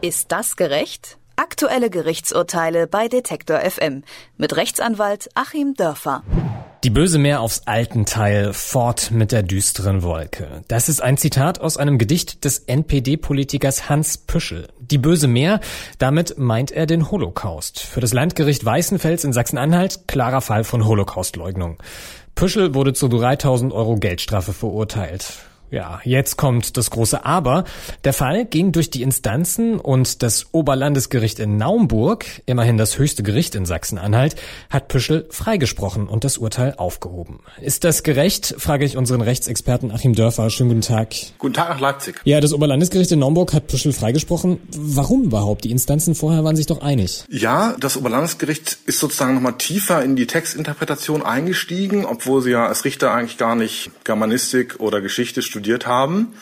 Ist das gerecht? Aktuelle Gerichtsurteile bei Detektor FM mit Rechtsanwalt Achim Dörfer. Die böse Meer aufs alten Teil, fort mit der düsteren Wolke. Das ist ein Zitat aus einem Gedicht des NPD-Politikers Hans Püschel. Die böse Meer, damit meint er den Holocaust. Für das Landgericht Weißenfels in Sachsen-Anhalt klarer Fall von Holocaustleugnung. Püschel wurde zu 3000 Euro Geldstrafe verurteilt. Ja, jetzt kommt das große Aber. Der Fall ging durch die Instanzen und das Oberlandesgericht in Naumburg, immerhin das höchste Gericht in Sachsen-Anhalt, hat Püschel freigesprochen und das Urteil aufgehoben. Ist das gerecht? frage ich unseren Rechtsexperten Achim Dörfer. Schönen guten Tag. Guten Tag nach Leipzig. Ja, das Oberlandesgericht in Naumburg hat Püschel freigesprochen. Warum überhaupt? Die Instanzen vorher waren sich doch einig. Ja, das Oberlandesgericht ist sozusagen nochmal tiefer in die Textinterpretation eingestiegen, obwohl sie ja als Richter eigentlich gar nicht Germanistik oder Geschichte studieren studiert haben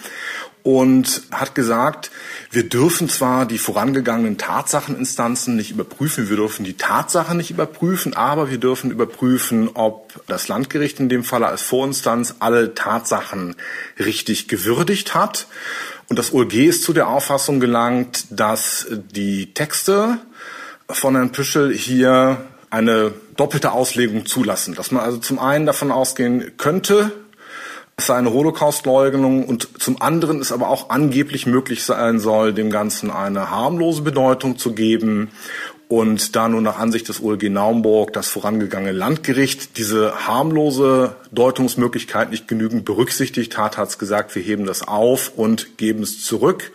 und hat gesagt, wir dürfen zwar die vorangegangenen Tatsacheninstanzen nicht überprüfen, wir dürfen die Tatsache nicht überprüfen, aber wir dürfen überprüfen, ob das Landgericht in dem Falle als Vorinstanz alle Tatsachen richtig gewürdigt hat. Und das OLG ist zu der Auffassung gelangt, dass die Texte von Herrn Püschel hier eine doppelte Auslegung zulassen. Dass man also zum einen davon ausgehen könnte, es sei eine Holocaustleugnung und zum anderen es aber auch angeblich möglich sein soll, dem Ganzen eine harmlose Bedeutung zu geben und da nun nach Ansicht des OLG Naumburg das vorangegangene Landgericht diese harmlose Deutungsmöglichkeit nicht genügend berücksichtigt hat, hat es gesagt, wir heben das auf und geben es zurück.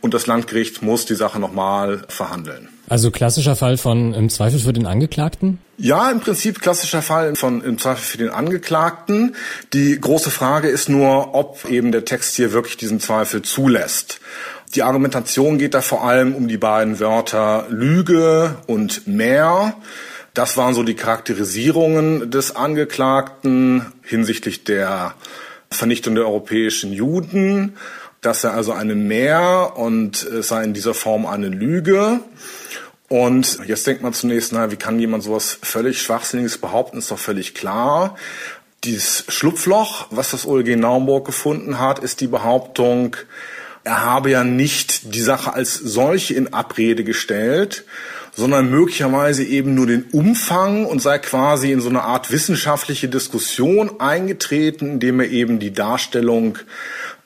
Und das Landgericht muss die Sache nochmal verhandeln. Also klassischer Fall von im Zweifel für den Angeklagten? Ja, im Prinzip klassischer Fall von im Zweifel für den Angeklagten. Die große Frage ist nur, ob eben der Text hier wirklich diesen Zweifel zulässt. Die Argumentation geht da vor allem um die beiden Wörter Lüge und mehr. Das waren so die Charakterisierungen des Angeklagten hinsichtlich der Vernichtung der europäischen Juden, dass er also eine Mehr und es sei in dieser Form eine Lüge. Und jetzt denkt man zunächst, na, wie kann jemand sowas völlig Schwachsinniges behaupten, ist doch völlig klar. Dieses Schlupfloch, was das OLG Naumburg gefunden hat, ist die Behauptung, er habe ja nicht die Sache als solche in Abrede gestellt, sondern möglicherweise eben nur den Umfang und sei quasi in so eine Art wissenschaftliche Diskussion eingetreten, indem er eben die Darstellung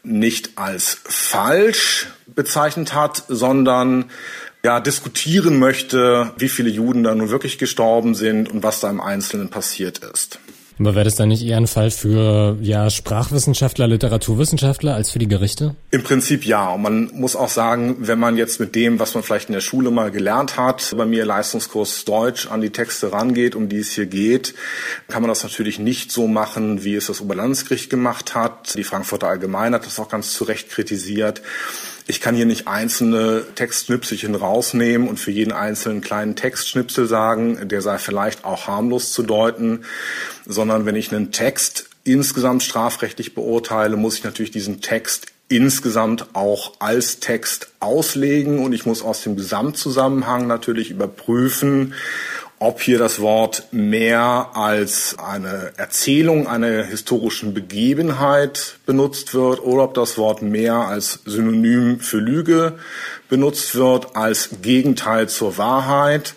nicht als falsch bezeichnet hat, sondern ja, diskutieren möchte, wie viele Juden da nun wirklich gestorben sind und was da im Einzelnen passiert ist. Aber wäre das dann nicht eher ein Fall für ja, Sprachwissenschaftler, Literaturwissenschaftler als für die Gerichte? Im Prinzip ja. Und man muss auch sagen, wenn man jetzt mit dem, was man vielleicht in der Schule mal gelernt hat, bei mir Leistungskurs Deutsch an die Texte rangeht, um die es hier geht, kann man das natürlich nicht so machen, wie es das Oberlandesgericht gemacht hat. Die Frankfurter Allgemeine hat das auch ganz zu Recht kritisiert. Ich kann hier nicht einzelne Textschnipselchen rausnehmen und für jeden einzelnen kleinen Textschnipsel sagen, der sei vielleicht auch harmlos zu deuten, sondern wenn ich einen Text insgesamt strafrechtlich beurteile, muss ich natürlich diesen Text insgesamt auch als Text auslegen und ich muss aus dem Gesamtzusammenhang natürlich überprüfen, ob hier das Wort mehr als eine Erzählung einer historischen Begebenheit benutzt wird oder ob das Wort mehr als Synonym für Lüge benutzt wird, als Gegenteil zur Wahrheit.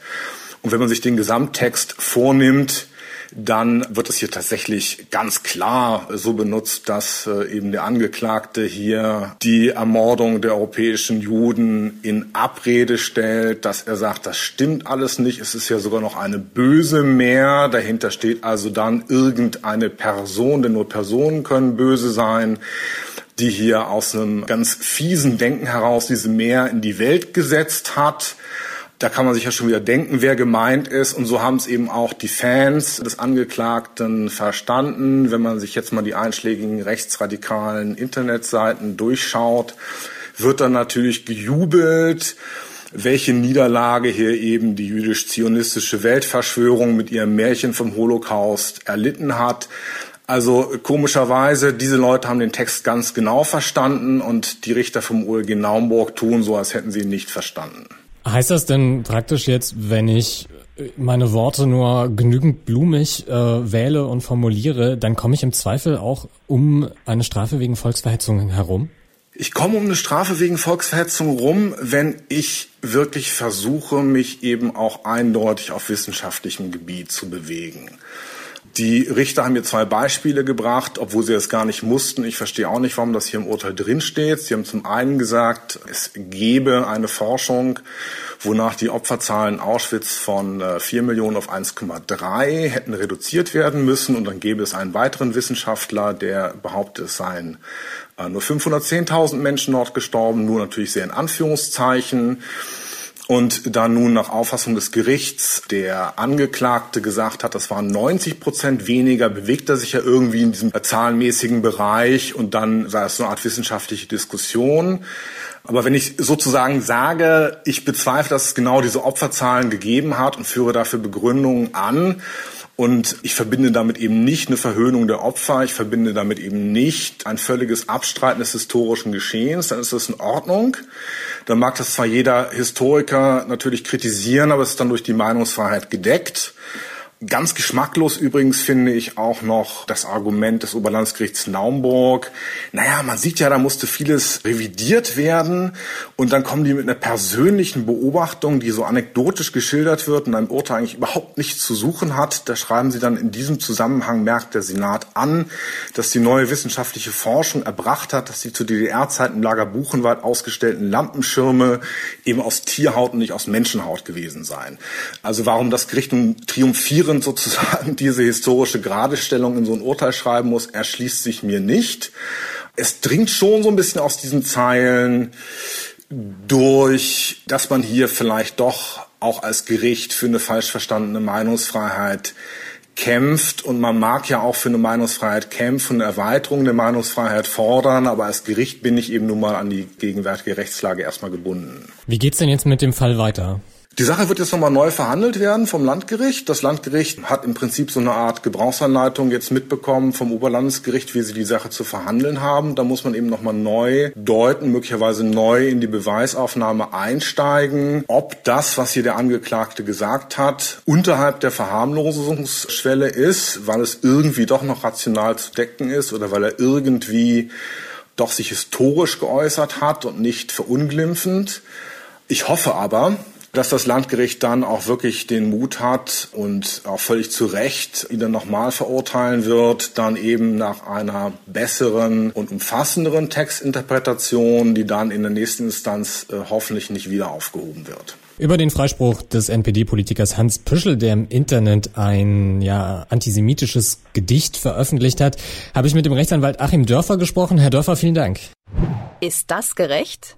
Und wenn man sich den Gesamttext vornimmt, dann wird es hier tatsächlich ganz klar so benutzt, dass äh, eben der Angeklagte hier die Ermordung der europäischen Juden in Abrede stellt, dass er sagt, das stimmt alles nicht, es ist ja sogar noch eine böse mehr, dahinter steht also dann irgendeine Person, denn nur Personen können böse sein die hier aus einem ganz fiesen Denken heraus diese Meer in die Welt gesetzt hat da kann man sich ja schon wieder denken, wer gemeint ist. Und so haben es eben auch die Fans des Angeklagten verstanden. Wenn man sich jetzt mal die einschlägigen rechtsradikalen Internetseiten durchschaut, wird dann natürlich gejubelt, welche Niederlage hier eben die jüdisch-zionistische Weltverschwörung mit ihrem Märchen vom Holocaust erlitten hat. Also komischerweise, diese Leute haben den Text ganz genau verstanden und die Richter vom OLG Naumburg tun so, als hätten sie ihn nicht verstanden. Heißt das denn praktisch jetzt, wenn ich meine Worte nur genügend blumig äh, wähle und formuliere, dann komme ich im Zweifel auch um eine Strafe wegen Volksverhetzung herum? Ich komme um eine Strafe wegen Volksverhetzung rum, wenn ich wirklich versuche, mich eben auch eindeutig auf wissenschaftlichem Gebiet zu bewegen. Die Richter haben mir zwei Beispiele gebracht, obwohl sie es gar nicht mussten. Ich verstehe auch nicht, warum das hier im Urteil drinsteht. Sie haben zum einen gesagt, es gebe eine Forschung, wonach die Opferzahlen Auschwitz von 4 äh, Millionen auf 1,3 hätten reduziert werden müssen. Und dann gäbe es einen weiteren Wissenschaftler, der behauptet, es seien äh, nur 510.000 Menschen dort gestorben, nur natürlich sehr in Anführungszeichen. Und da nun nach Auffassung des Gerichts der Angeklagte gesagt hat, das waren 90 Prozent weniger, bewegt er sich ja irgendwie in diesem zahlenmäßigen Bereich und dann sei es so eine Art wissenschaftliche Diskussion. Aber wenn ich sozusagen sage, ich bezweifle, dass es genau diese Opferzahlen gegeben hat und führe dafür Begründungen an, und ich verbinde damit eben nicht eine Verhöhnung der Opfer, ich verbinde damit eben nicht ein völliges Abstreiten des historischen Geschehens, dann ist das in Ordnung. Dann mag das zwar jeder Historiker natürlich kritisieren, aber es ist dann durch die Meinungsfreiheit gedeckt. Ganz geschmacklos übrigens finde ich auch noch das Argument des Oberlandesgerichts Naumburg. Naja, man sieht ja, da musste vieles revidiert werden und dann kommen die mit einer persönlichen Beobachtung, die so anekdotisch geschildert wird und einem Urteil eigentlich überhaupt nichts zu suchen hat. Da schreiben sie dann in diesem Zusammenhang merkt der Senat an, dass die neue wissenschaftliche Forschung erbracht hat, dass die zu DDR-Zeiten im Lager Buchenwald ausgestellten Lampenschirme eben aus Tierhaut und nicht aus Menschenhaut gewesen seien. Also warum das Gericht nun triumphiert triumphierend sozusagen diese historische Geradestellung in so ein Urteil schreiben muss, erschließt sich mir nicht. Es dringt schon so ein bisschen aus diesen Zeilen durch, dass man hier vielleicht doch auch als Gericht für eine falsch verstandene Meinungsfreiheit kämpft und man mag ja auch für eine Meinungsfreiheit kämpfen, eine Erweiterung der Meinungsfreiheit fordern, aber als Gericht bin ich eben nun mal an die gegenwärtige Rechtslage erstmal gebunden. Wie geht's denn jetzt mit dem Fall weiter? Die Sache wird jetzt nochmal neu verhandelt werden vom Landgericht. Das Landgericht hat im Prinzip so eine Art Gebrauchsanleitung jetzt mitbekommen vom Oberlandesgericht, wie sie die Sache zu verhandeln haben. Da muss man eben nochmal neu deuten, möglicherweise neu in die Beweisaufnahme einsteigen, ob das, was hier der Angeklagte gesagt hat, unterhalb der Verharmlosungsschwelle ist, weil es irgendwie doch noch rational zu decken ist oder weil er irgendwie doch sich historisch geäußert hat und nicht verunglimpfend. Ich hoffe aber, dass das Landgericht dann auch wirklich den Mut hat und auch völlig zu Recht ihn dann nochmal verurteilen wird, dann eben nach einer besseren und umfassenderen Textinterpretation, die dann in der nächsten Instanz äh, hoffentlich nicht wieder aufgehoben wird. Über den Freispruch des NPD-Politikers Hans Püschel, der im Internet ein ja antisemitisches Gedicht veröffentlicht hat, habe ich mit dem Rechtsanwalt Achim Dörfer gesprochen. Herr Dörfer, vielen Dank. Ist das gerecht?